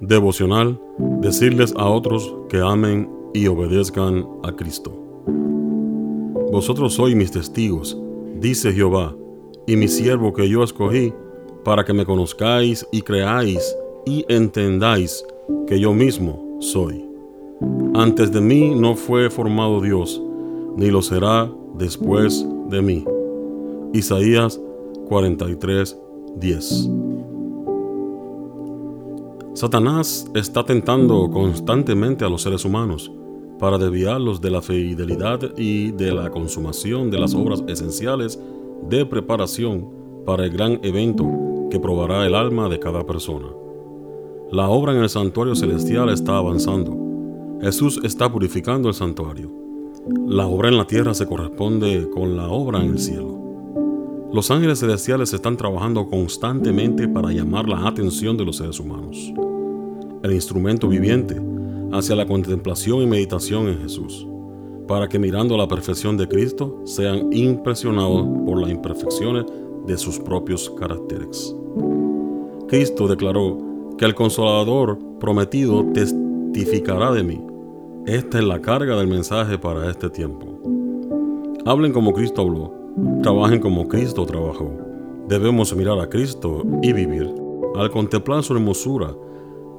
Devocional, decirles a otros que amen y obedezcan a Cristo. Vosotros sois mis testigos, dice Jehová, y mi siervo que yo escogí, para que me conozcáis y creáis y entendáis que yo mismo soy. Antes de mí no fue formado Dios, ni lo será después de mí. Isaías 43, 10. Satanás está tentando constantemente a los seres humanos para desviarlos de la fidelidad y de la consumación de las obras esenciales de preparación para el gran evento que probará el alma de cada persona. La obra en el santuario celestial está avanzando. Jesús está purificando el santuario. La obra en la tierra se corresponde con la obra en el cielo. Los ángeles celestiales están trabajando constantemente para llamar la atención de los seres humanos el instrumento viviente, hacia la contemplación y meditación en Jesús, para que mirando la perfección de Cristo sean impresionados por las imperfecciones de sus propios caracteres. Cristo declaró que el consolador prometido testificará de mí. Esta es la carga del mensaje para este tiempo. Hablen como Cristo habló, trabajen como Cristo trabajó. Debemos mirar a Cristo y vivir. Al contemplar su hermosura,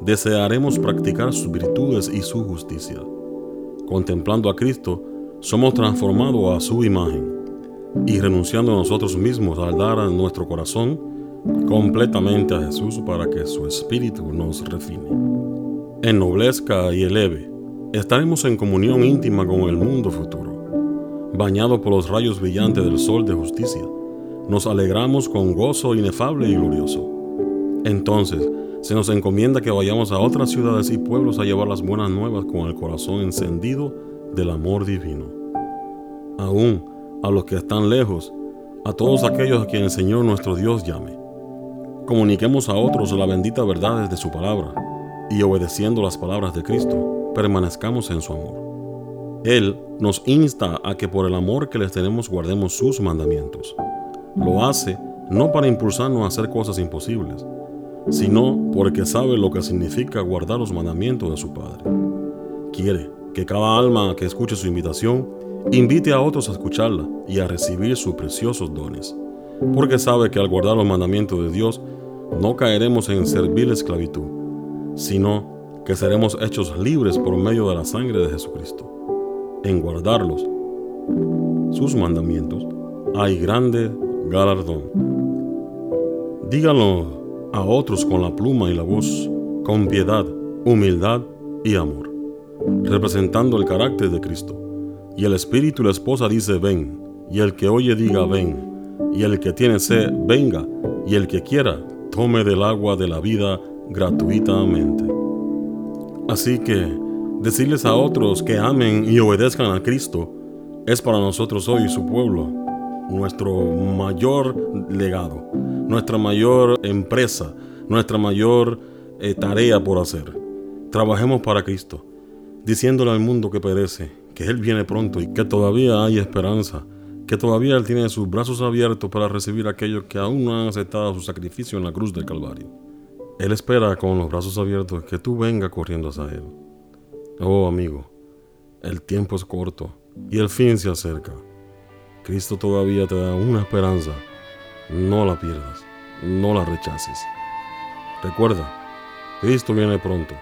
desearemos practicar sus virtudes y su justicia. Contemplando a Cristo, somos transformados a su imagen y renunciando a nosotros mismos al dar a nuestro corazón completamente a Jesús para que su espíritu nos refine. Ennoblezca y eleve. Estaremos en comunión íntima con el mundo futuro. Bañado por los rayos brillantes del sol de justicia, nos alegramos con gozo inefable y glorioso. Entonces, se nos encomienda que vayamos a otras ciudades y pueblos a llevar las buenas nuevas con el corazón encendido del amor divino. Aún a los que están lejos, a todos aquellos a quienes el Señor nuestro Dios llame. Comuniquemos a otros la bendita verdad de su palabra y obedeciendo las palabras de Cristo, permanezcamos en su amor. Él nos insta a que por el amor que les tenemos guardemos sus mandamientos. Lo hace no para impulsarnos a hacer cosas imposibles, sino porque sabe lo que significa guardar los mandamientos de su Padre. Quiere que cada alma que escuche su invitación invite a otros a escucharla y a recibir sus preciosos dones, porque sabe que al guardar los mandamientos de Dios no caeremos en servil esclavitud, sino que seremos hechos libres por medio de la sangre de Jesucristo. En guardarlos, sus mandamientos, hay grande galardón. Díganlo a otros con la pluma y la voz, con piedad, humildad y amor, representando el carácter de Cristo. Y el Espíritu y la esposa dice, ven, y el que oye diga, ven, y el que tiene sed, venga, y el que quiera, tome del agua de la vida gratuitamente. Así que, decirles a otros que amen y obedezcan a Cristo es para nosotros hoy su pueblo nuestro mayor legado, nuestra mayor empresa, nuestra mayor eh, tarea por hacer. Trabajemos para Cristo, diciéndole al mundo que perece, que Él viene pronto y que todavía hay esperanza, que todavía Él tiene sus brazos abiertos para recibir a aquellos que aún no han aceptado su sacrificio en la cruz del Calvario. Él espera con los brazos abiertos que tú vengas corriendo hacia Él. Oh amigo, el tiempo es corto y el fin se acerca. Cristo todavía te da una esperanza. No la pierdas, no la rechaces. Recuerda, Cristo viene pronto.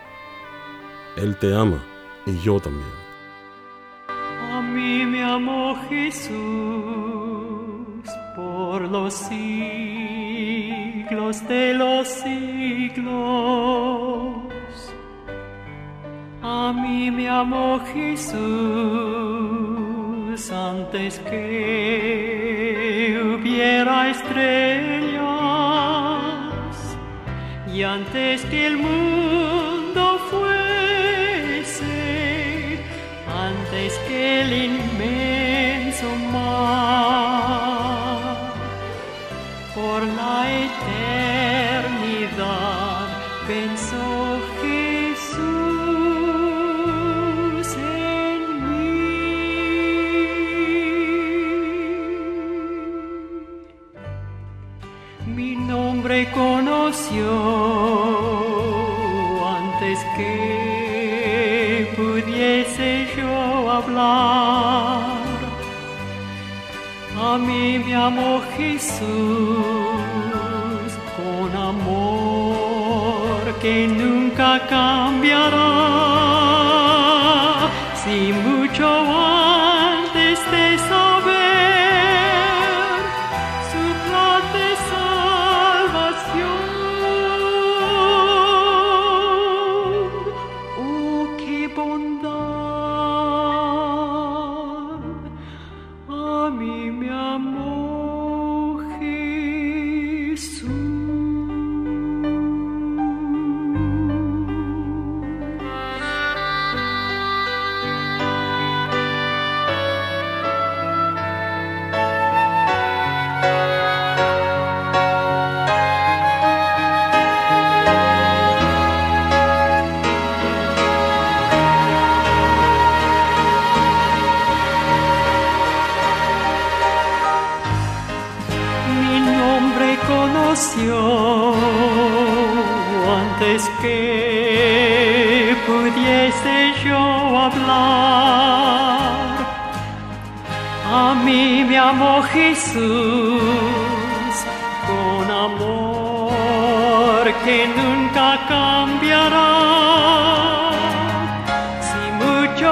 Él te ama y yo también. A mí me amó Jesús por los siglos de los siglos. A mí me amó Jesús antes que hubiera estrellas y antes que el mundo fuese, antes que el Mi nombre conoció antes que pudiese yo hablar. A mí me amó Jesús con amor que nunca cambiará. Si mucho antes de saber que pudiese yo hablar. A mí me amó Jesús con amor que nunca cambiará. Si mucho